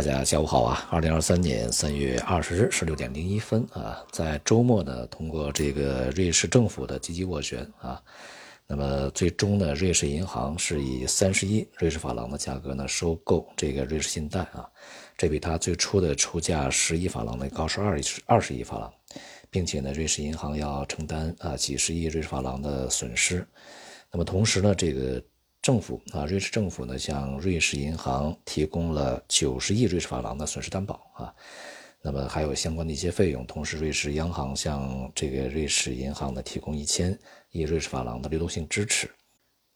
大家下午好啊！二零二三年三月二十日十六点零一分啊，在周末呢，通过这个瑞士政府的积极斡旋啊，那么最终呢，瑞士银行是以三十亿瑞士法郎的价格呢收购这个瑞士信贷啊，这比他最初的出价十亿法郎呢高出二二十亿法郎，并且呢，瑞士银行要承担啊几十亿瑞士法郎的损失，那么同时呢，这个。政府啊，瑞士政府呢向瑞士银行提供了九十亿瑞士法郎的损失担保啊，那么还有相关的一些费用。同时，瑞士央行向这个瑞士银行呢提供一千亿瑞士法郎的流动性支持。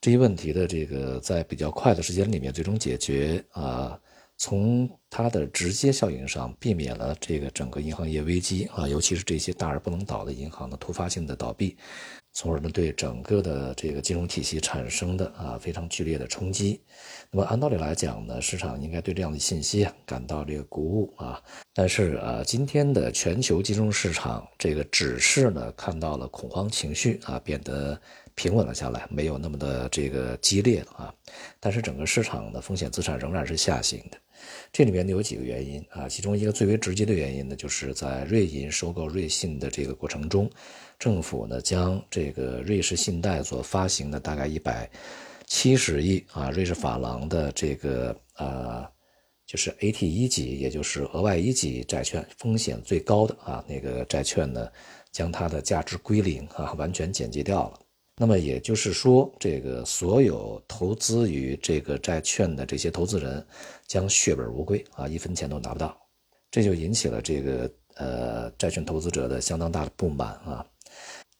这一问题的这个在比较快的时间里面最终解决啊，从它的直接效应上避免了这个整个银行业危机啊，尤其是这些大而不能倒的银行的突发性的倒闭。从而呢，对整个的这个金融体系产生的啊非常剧烈的冲击。那么按道理来讲呢，市场应该对这样的信息啊感到这个鼓舞啊。但是啊，今天的全球金融市场这个只是呢看到了恐慌情绪啊变得平稳了下来，没有那么的这个激烈啊。但是整个市场的风险资产仍然是下行的。这里面呢有几个原因啊，其中一个最为直接的原因呢，就是在瑞银收购瑞信的这个过程中，政府呢将这个瑞士信贷所发行的大概一百七十亿啊瑞士法郎的这个呃就是 AT 一级，也就是额外一级债券，风险最高的啊那个债券呢，将它的价值归零啊，完全减记掉了。那么也就是说，这个所有投资于这个债券的这些投资人将血本无归啊，一分钱都拿不到，这就引起了这个呃债券投资者的相当大的不满啊。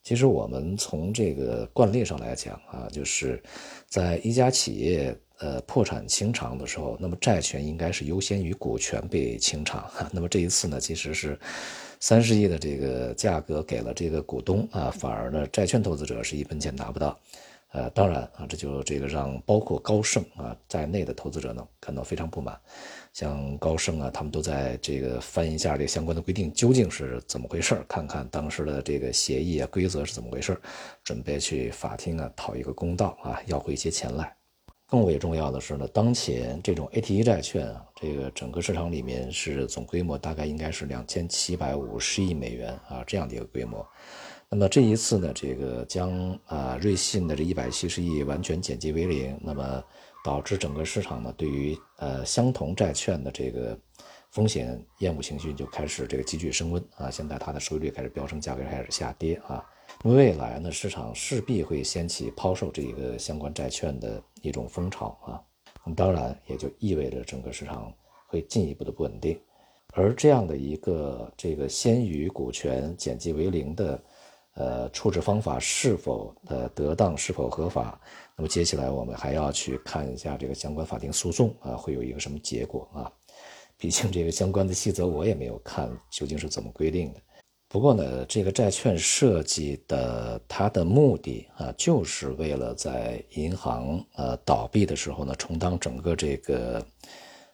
其实我们从这个惯例上来讲啊，就是在一家企业呃破产清偿的时候，那么债权应该是优先于股权被清偿。那么这一次呢，其实是。三十亿的这个价格给了这个股东啊，反而呢，债券投资者是一分钱拿不到。呃，当然啊，这就这个让包括高盛啊在内的投资者呢感到非常不满。像高盛啊，他们都在这个翻一下这个相关的规定究竟是怎么回事看看当时的这个协议啊规则是怎么回事准备去法庭啊讨一个公道啊，要回一些钱来。更为重要的是呢，当前这种 AT1 债券啊，这个整个市场里面是总规模大概应该是两千七百五十亿美元啊这样的一个规模。那么这一次呢，这个将啊瑞信的这一百七十亿完全减记为零，那么导致整个市场呢对于呃相同债券的这个风险厌恶情绪就开始这个急剧升温啊，现在它的收益率开始飙升，价格开始下跌啊。未来呢，市场势必会掀起抛售这个相关债券的一种风潮啊，那么当然也就意味着整个市场会进一步的不稳定，而这样的一个这个先于股权减记为零的呃处置方法是否呃得当是否合法，那么接下来我们还要去看一下这个相关法庭诉讼啊会有一个什么结果啊，毕竟这个相关的细则我也没有看究竟是怎么规定的。不过呢，这个债券设计的它的目的啊，就是为了在银行呃倒闭的时候呢，充当整个这个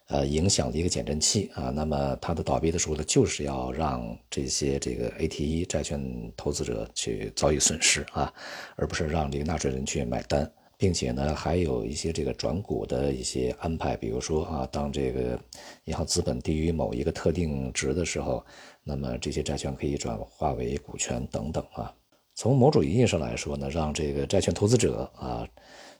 呃影响的一个减震器啊。那么它的倒闭的时候呢，就是要让这些这个 A T E 债券投资者去遭遇损失啊，而不是让这个纳税人去买单，并且呢，还有一些这个转股的一些安排，比如说啊，当这个银行资本低于某一个特定值的时候。那么这些债券可以转化为股权等等啊。从某种意义上来说呢，让这个债券投资者啊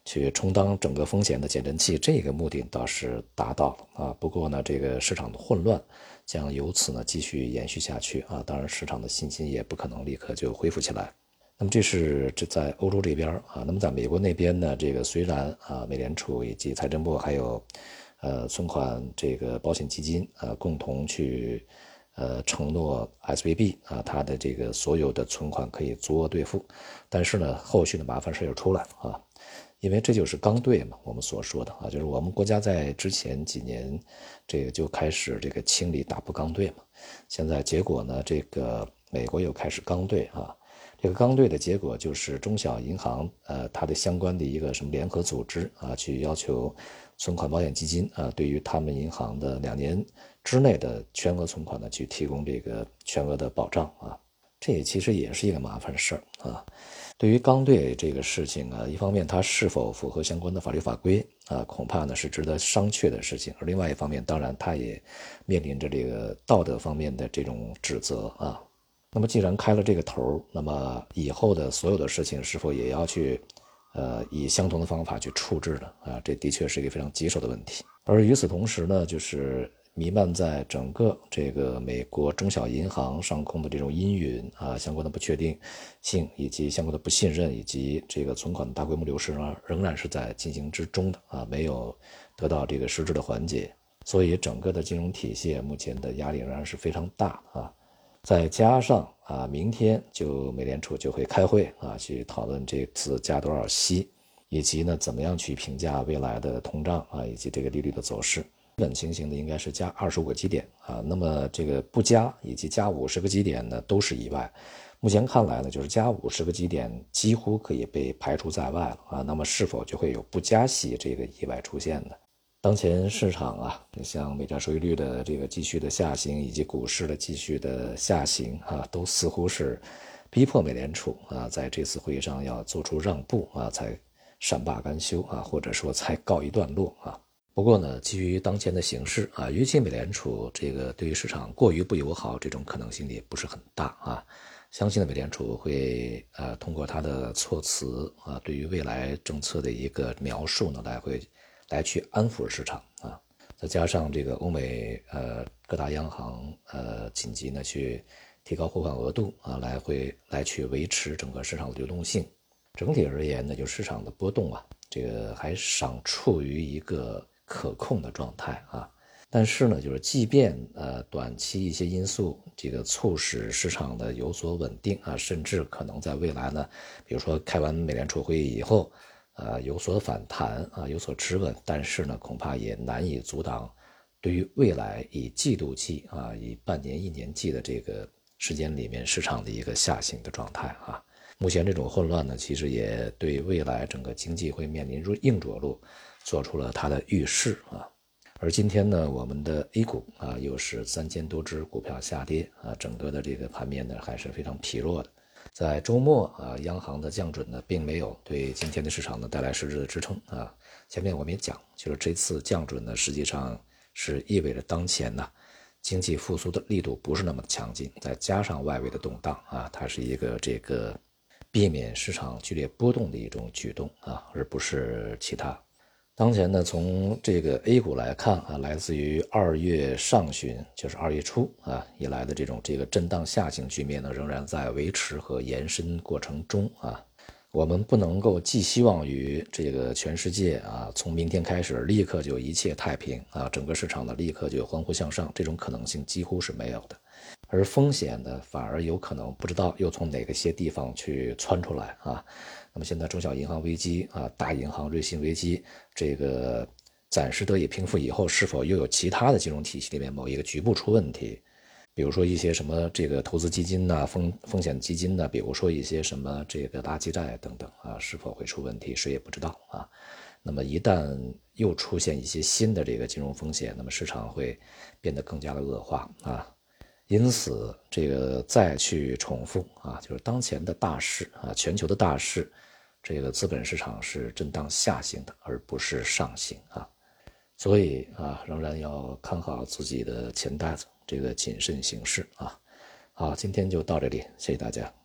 去充当整个风险的减震器，这个目的倒是达到了啊。不过呢，这个市场的混乱将由此呢继续延续下去啊。当然，市场的信心也不可能立刻就恢复起来。那么这是这在欧洲这边啊。那么在美国那边呢，这个虽然啊，美联储以及财政部还有呃存款这个保险基金啊共同去。呃，承诺 S V B 啊，它的这个所有的存款可以足额兑付，但是呢，后续的麻烦事又出来了啊，因为这就是刚兑嘛，我们所说的啊，就是我们国家在之前几年这个就开始这个清理打破刚兑嘛，现在结果呢，这个美国又开始刚兑啊，这个刚兑的结果就是中小银行呃，它的相关的一个什么联合组织啊，去要求存款保险基金啊，对于他们银行的两年。之内的全额存款呢，去提供这个全额的保障啊。这也其实也是一个麻烦事儿啊。对于钢队这个事情啊，一方面它是否符合相关的法律法规啊，恐怕呢是值得商榷的事情；而另外一方面，当然它也面临着这个道德方面的这种指责啊。那么既然开了这个头那么以后的所有的事情是否也要去，呃，以相同的方法去处置呢？啊，这的确是一个非常棘手的问题。而与此同时呢，就是弥漫在整个这个美国中小银行上空的这种阴云啊，相关的不确定性以及相关的不信任以及这个存款的大规模流失呢，仍然是在进行之中的啊，没有得到这个实质的缓解。所以整个的金融体系目前的压力仍然是非常大啊。再加上啊，明天就美联储就会开会啊，去讨论这次加多少息，以及呢怎么样去评价未来的通胀啊，以及这个利率的走势。基本情形呢应该是加二十五个基点啊，那么这个不加以及加五十个基点呢都是意外。目前看来呢，就是加五十个基点几乎可以被排除在外了啊。那么是否就会有不加息这个意外出现呢？当前市场啊，像美债收益率的这个继续的下行，以及股市的继续的下行啊，都似乎是逼迫美联储啊，在这次会议上要做出让步啊，才善罢甘休啊，或者说才告一段落啊。不过呢，基于当前的形势啊，预计美联储这个对于市场过于不友好，这种可能性也不是很大啊。相信呢，美联储会呃通过它的措辞啊，对于未来政策的一个描述呢，来会。来去安抚市场啊，再加上这个欧美呃各大央行呃紧急呢去提高货款额度啊，来会来去维持整个市场的流动性。整体而言呢，就市场的波动啊，这个还尚处于一个可控的状态啊。但是呢，就是即便呃短期一些因素这个促使市场的有所稳定啊，甚至可能在未来呢，比如说开完美联储会议以后。呃，有所反弹啊，有所持稳，但是呢，恐怕也难以阻挡对于未来以季度计啊，以半年、一年计的这个时间里面市场的一个下行的状态啊。目前这种混乱呢，其实也对未来整个经济会面临入硬着陆做出了它的预示啊。而今天呢，我们的 A 股啊，又是三千多只股票下跌啊，整个的这个盘面呢，还是非常疲弱的。在周末啊，央行的降准呢，并没有对今天的市场呢带来实质的支撑啊。前面我们也讲，就是这次降准呢，实际上是意味着当前呢经济复苏的力度不是那么强劲，再加上外围的动荡啊，它是一个这个避免市场剧烈波动的一种举动啊，而不是其他。当前呢，从这个 A 股来看啊，来自于二月上旬，就是二月初啊以来的这种这个震荡下行局面呢，仍然在维持和延伸过程中啊。我们不能够寄希望于这个全世界啊，从明天开始立刻就一切太平啊，整个市场呢立刻就欢呼向上，这种可能性几乎是没有的。而风险呢，反而有可能不知道又从哪个些地方去窜出来啊。那么现在中小银行危机啊，大银行瑞信危机，这个暂时得以平复以后，是否又有其他的金融体系里面某一个局部出问题？比如说一些什么这个投资基金呐、风风险基金呐，比如说一些什么这个垃圾债等等啊，是否会出问题？谁也不知道啊。那么一旦又出现一些新的这个金融风险，那么市场会变得更加的恶化啊。因此，这个再去重复啊，就是当前的大势啊，全球的大势，这个资本市场是震荡下行的，而不是上行啊。所以啊，仍然要看好自己的钱袋子，这个谨慎行事啊。好，今天就到这里，谢谢大家。